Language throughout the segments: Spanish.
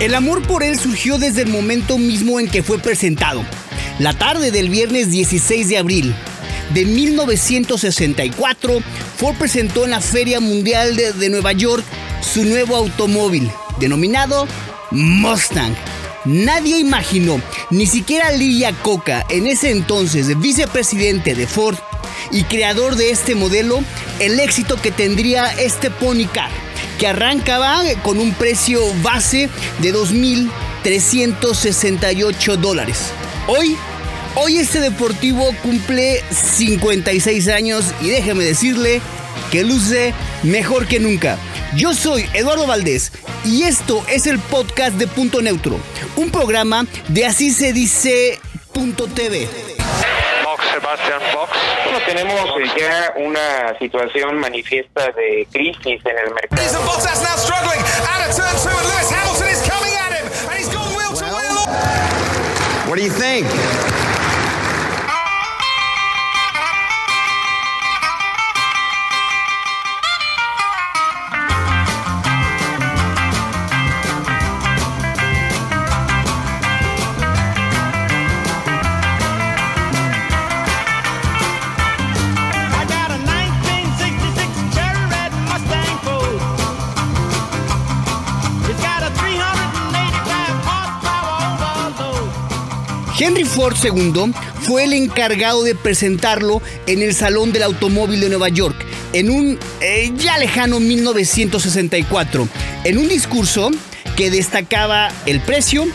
El amor por él surgió desde el momento mismo en que fue presentado. La tarde del viernes 16 de abril de 1964, Ford presentó en la Feria Mundial de, Nueva York su nuevo automóvil, denominado Mustang. Nadie imaginó, ni siquiera Lee Iacocca, en ese entonces vicepresidente de Ford y creador de este modelo, el éxito que tendría este pony car, que arrancaba con un precio base de 2.368 dólares. Hoy, hoy este deportivo cumple 56 años y déjeme decirle que luce mejor que nunca. Yo soy Eduardo Valdés y esto es el podcast de Punto Neutro, un programa de así se dice Punto TV. Fox, Sebastian Fox. Bueno, tenemos eh, ya una situación manifiesta de crisis en el mercado. Jason Bottas now struggling Ford II fue el encargado de presentarlo en el Salón del Automóvil de Nueva York en un eh, ya lejano 1964, en un discurso que destacaba el precio,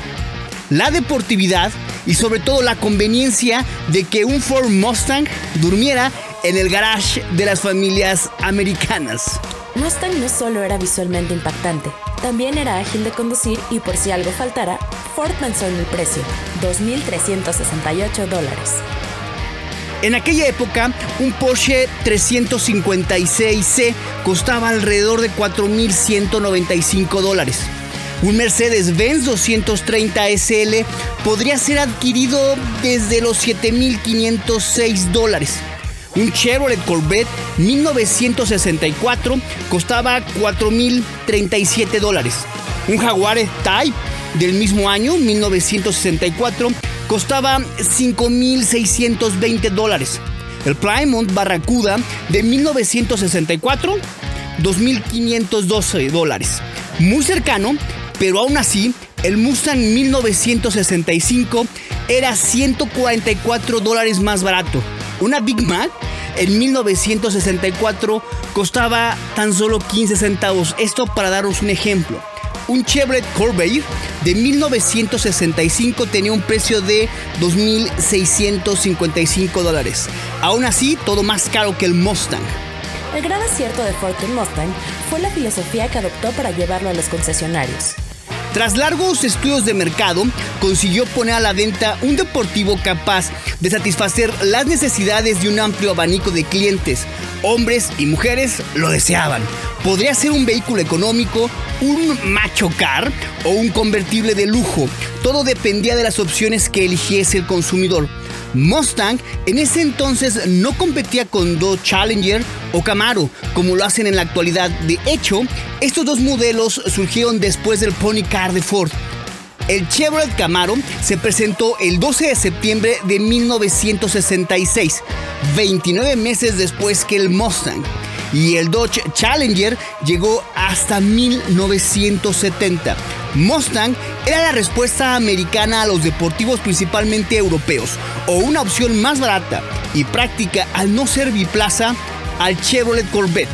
la deportividad y sobre todo la conveniencia de que un Ford Mustang durmiera en el garage de las familias americanas. Mustang no solo era visualmente impactante, también era ágil de conducir y por si algo faltara, Ford pensó en el precio, 2.368 dólares. En aquella época, un Porsche 356C costaba alrededor de 4.195 dólares. Un Mercedes-Benz 230 SL podría ser adquirido desde los 7.506 dólares. Un Chevrolet Corvette 1964 costaba 4.037 dólares. Un Jaguar Type del mismo año, 1964, costaba 5.620 dólares. El Plymouth Barracuda de 1964, 2.512 dólares. Muy cercano, pero aún así, el Mustang 1965 era 144 dólares más barato. Una Big Mac en 1964 costaba tan solo 15 centavos. Esto para daros un ejemplo. Un Chevrolet Corvair de 1965 tenía un precio de 2.655 dólares. Aún así, todo más caro que el Mustang. El gran acierto de Ford con Mustang fue la filosofía que adoptó para llevarlo a los concesionarios. Tras largos estudios de mercado, consiguió poner a la venta un deportivo capaz de satisfacer las necesidades de un amplio abanico de clientes. Hombres y mujeres lo deseaban. Podría ser un vehículo económico, un macho car o un convertible de lujo. Todo dependía de las opciones que eligiese el consumidor. Mustang en ese entonces no competía con Dodge Challenger o Camaro como lo hacen en la actualidad. De hecho, estos dos modelos surgieron después del Pony Car de Ford. El Chevrolet Camaro se presentó el 12 de septiembre de 1966, 29 meses después que el Mustang. Y el Dodge Challenger llegó hasta 1970. Mustang era la respuesta americana a los deportivos principalmente europeos, o una opción más barata y práctica al no ser biplaza al Chevrolet Corvette.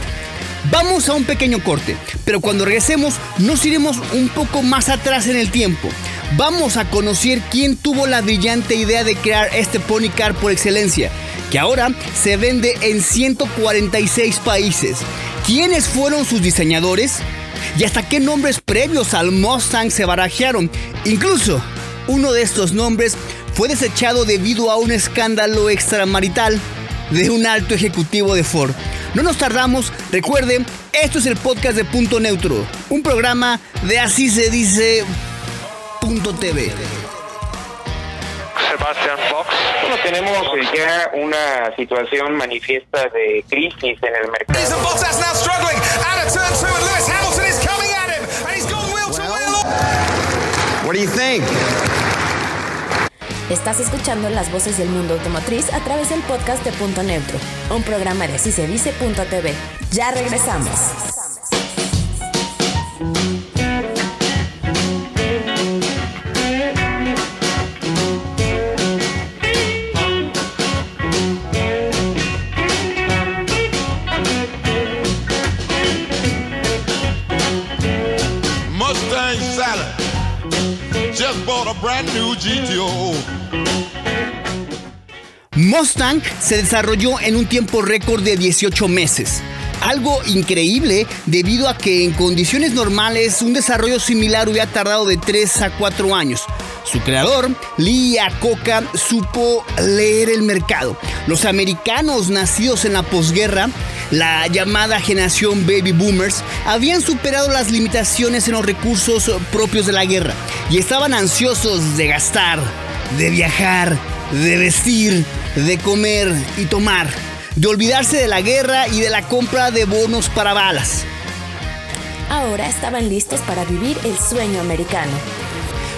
Vamos a un pequeño corte, pero cuando regresemos nos iremos un poco más atrás en el tiempo. Vamos a conocer quién tuvo la brillante idea de crear este pony car por excelencia, que ahora se vende en 146 países. ¿Quiénes fueron sus diseñadores? ¿Y hasta qué nombres previos al Mustang se barajearon? Incluso, uno de estos nombres fue desechado debido a un escándalo extramarital de un alto ejecutivo de Ford. No nos tardamos, recuerden, esto es el podcast de Punto Neutro, un programa de así se dice Fox.tv. Sebastian Fox. Bueno, tenemos eh, ya una situación manifiesta de crisis en el mercado. What do you think? Estás escuchando las voces del mundo automotriz a través del podcast de Punto Neutro, un programa de así se dice.tv. Ya regresamos. Mustang se desarrolló en un tiempo récord de 18 meses. Algo increíble debido a que en condiciones normales un desarrollo similar hubiera tardado de 3 a 4 años. Su creador, Lee Iacocca, supo leer el mercado. Los americanos nacidos en la posguerra, la llamada generación baby boomers, habían superado las limitaciones en los recursos propios de la guerra y estaban ansiosos de gastar, de viajar, de vestir, de comer y tomar, de olvidarse de la guerra y de la compra de bonos para balas. Ahora estaban listos para vivir el sueño americano.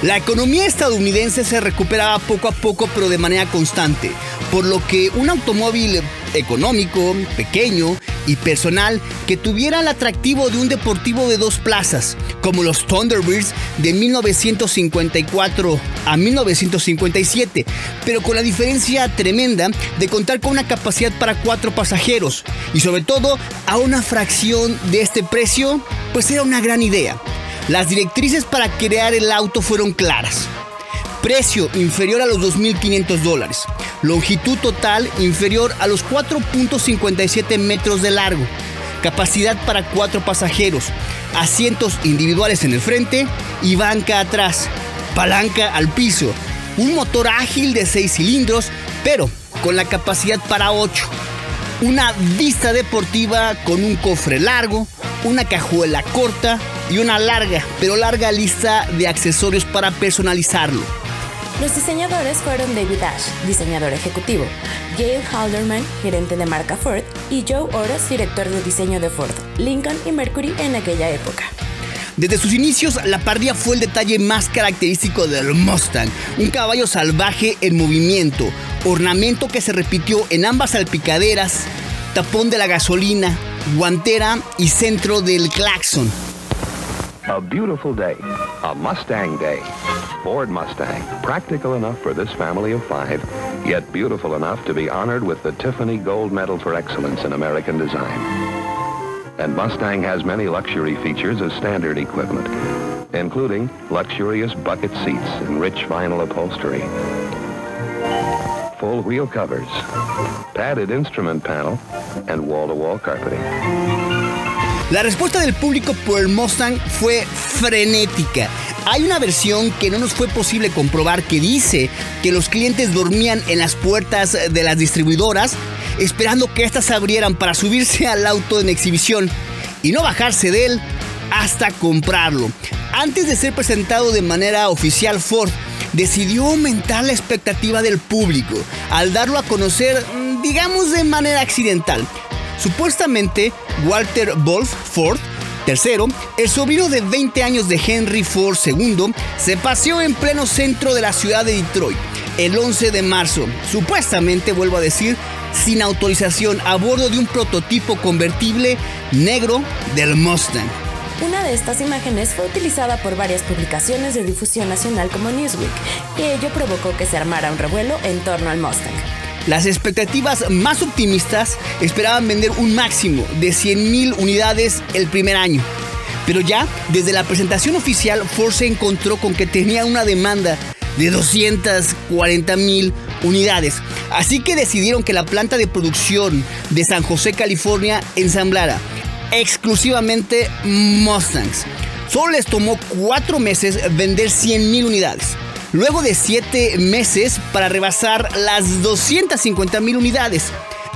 La economía estadounidense se recuperaba poco a poco pero de manera constante, por lo que un automóvil económico, pequeño y personal que tuviera el atractivo de un deportivo de dos plazas, como los Thunderbirds de 1954 a 1957, pero con la diferencia tremenda de contar con una capacidad para cuatro pasajeros y sobre todo a una fracción de este precio, pues era una gran idea. Las directrices para crear el auto fueron claras. Precio inferior a los 2.500 dólares. Longitud total inferior a los 4.57 metros de largo. Capacidad para cuatro pasajeros. Asientos individuales en el frente y banca atrás. Palanca al piso. Un motor ágil de 6 cilindros, pero con la capacidad para 8. Una vista deportiva con un cofre largo, una cajuela corta y una larga, pero larga lista de accesorios para personalizarlo. Los diseñadores fueron David Ash, diseñador ejecutivo, Gail Halderman, gerente de marca Ford, y Joe Oros, director de diseño de Ford, Lincoln y Mercury en aquella época. Desde sus inicios, la pardilla fue el detalle más característico del Mustang, un caballo salvaje en movimiento, ornamento que se repitió en ambas salpicaderas, tapón de la gasolina, guantera y centro del claxon. A beautiful day, a Mustang day. Ford Mustang, practical enough for this family of five, yet beautiful enough to be honored with the Tiffany Gold Medal for Excellence in American Design. And Mustang has many luxury features as standard equipment, including luxurious bucket seats and rich vinyl upholstery, full wheel covers, padded instrument panel, and wall-to-wall carpeting. La respuesta del público por el Mustang fue frenética. Hay una versión que no nos fue posible comprobar que dice que los clientes dormían en las puertas de las distribuidoras esperando que éstas abrieran para subirse al auto en exhibición y no bajarse de él hasta comprarlo. Antes de ser presentado de manera oficial, Ford decidió aumentar la expectativa del público al darlo a conocer, digamos, de manera accidental. Supuestamente, Walter Wolf Ford, tercero, el sobrino de 20 años de Henry Ford II, se paseó en pleno centro de la ciudad de Detroit el 11 de marzo, supuestamente, vuelvo a decir, sin autorización a bordo de un prototipo convertible negro del Mustang. Una de estas imágenes fue utilizada por varias publicaciones de difusión nacional como Newsweek, y ello provocó que se armara un revuelo en torno al Mustang. Las expectativas más optimistas esperaban vender un máximo de 100.000 unidades el primer año. Pero ya, desde la presentación oficial, Ford se encontró con que tenía una demanda de 240.000 unidades. Así que decidieron que la planta de producción de San José, California, ensamblara exclusivamente Mustangs. Solo les tomó cuatro meses vender 100.000 unidades. Luego de 7 meses para rebasar las 250 mil unidades.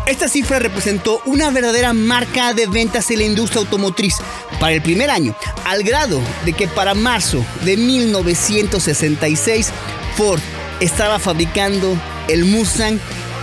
Esta cifra representó una verdadera marca de ventas en la industria automotriz para el primer año, al grado de que para marzo de 1966 Ford estaba fabricando el Mustang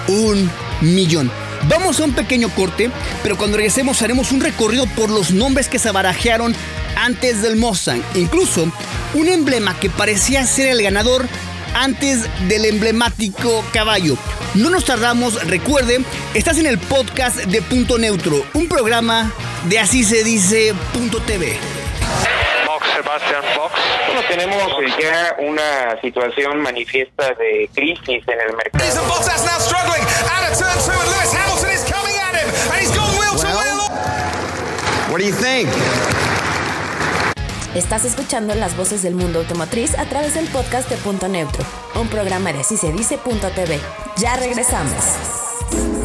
un millón. Vamos a un pequeño corte, pero cuando regresemos haremos un recorrido por los nombres que se barajearon antes del Mustang. Incluso un emblema que parecía ser el ganador antes del emblemático caballo. No nos tardamos, recuerde, estás en el podcast de Punto Neutro, un programa de así se dice punto TV. Box, Sebastian Box. Bueno, tenemos eh, ya una situación manifiesta de crisis en el mercado. What do you think? Estás escuchando las voces del mundo automotriz a través del podcast de Punto Neutro, un programa de así se dice punto TV. Ya regresamos.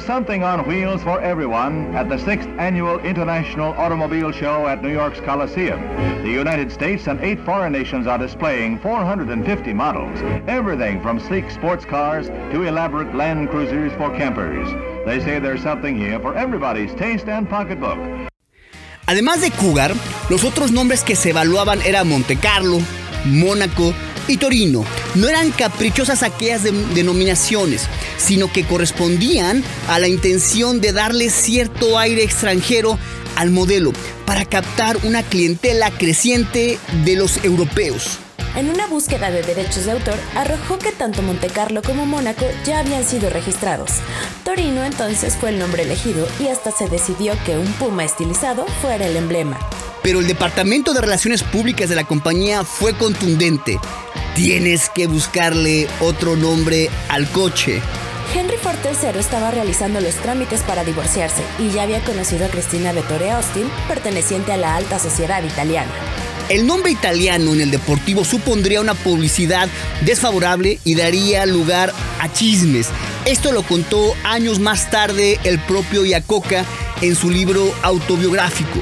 There's something on wheels for everyone at the 6th Annual International Automobile Show at New York's Coliseum. The United States and eight foreign nations are displaying 450 models, everything from sleek sports cars to elaborate land cruisers for campers. They say there's something here for everybody's taste and pocketbook. Además de Cougar, los otros nombres que se evaluaban eran Monte Carlo, Mónaco y Torino. No eran caprichosas aquellas de- denominaciones, sino que correspondían a la intención de darle cierto aire extranjero al modelo para captar una clientela creciente de los europeos. En una búsqueda de derechos de autor, arrojó que tanto Monte Carlo como Mónaco ya habían sido registrados. Torino entonces fue el nombre elegido y hasta se decidió que un puma estilizado fuera el emblema. Pero el Departamento de Relaciones Públicas de la compañía fue contundente. Tienes que buscarle otro nombre al coche. Henry Ford III estaba realizando los trámites para divorciarse y ya había conocido a Cristina Vettore Austin, perteneciente a la alta sociedad italiana. El nombre italiano en el deportivo supondría una publicidad desfavorable y daría lugar a chismes. Esto lo contó años más tarde el propio Iacocca en su libro autobiográfico.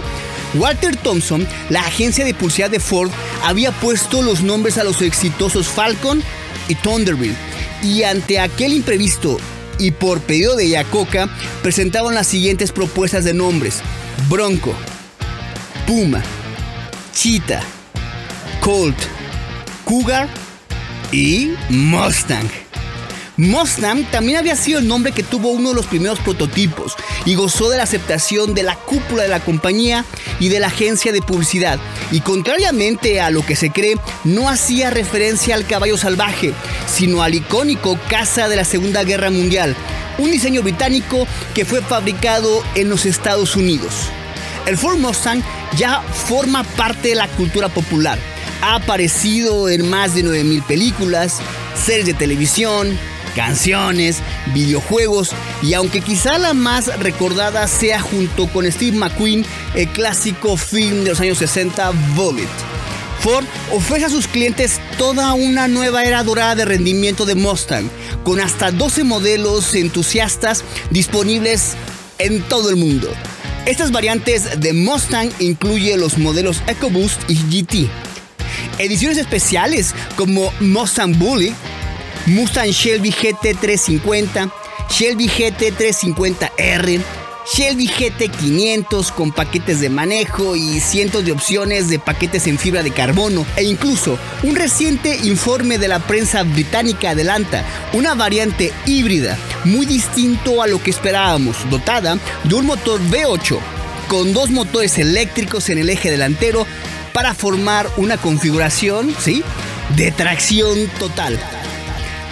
Walter Thompson, la agencia de publicidad de Ford, había puesto los nombres a los exitosos Falcon y Thunderbird. Y ante aquel imprevisto y por pedido de Iacocca, presentaron las siguientes propuestas de nombres. Bronco, Puma, Cheetah, Colt, Cougar y Mustang. Mustang también había sido el nombre que tuvo uno de los primeros prototipos y gozó de la aceptación de la cúpula de la compañía y de la agencia de publicidad. Y contrariamente a lo que se cree, no hacía referencia al caballo salvaje, sino al icónico caza de la Segunda Guerra Mundial, un diseño británico que fue fabricado en los Estados Unidos. El Ford Mustang ya forma parte de la cultura popular. Ha aparecido en más de 9.000 películas, series de televisión, canciones, videojuegos y aunque quizá la más recordada sea junto con Steve McQueen el clásico film de los años 60 Bullet. Ford ofrece a sus clientes toda una nueva era dorada de rendimiento de Mustang, con hasta 12 modelos entusiastas disponibles en todo el mundo. Estas variantes de Mustang incluyen los modelos EcoBoost y GT. Ediciones especiales como Mustang Bully, Mustang Shelby GT350, Shelby GT350R, Shelby GT500 con paquetes de manejo y cientos de opciones de paquetes en fibra de carbono e incluso un reciente informe de la prensa británica adelanta una variante híbrida muy distinto a lo que esperábamos, dotada de un motor V8 con dos motores eléctricos en el eje delantero para formar una configuración, ¿sí? De tracción total.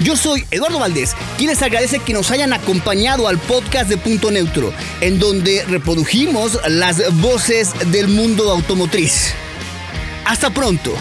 Yo soy Eduardo Valdés, quien les agradece que nos hayan acompañado al podcast de Punto Neutro, en donde reprodujimos las voces del mundo automotriz. Hasta pronto.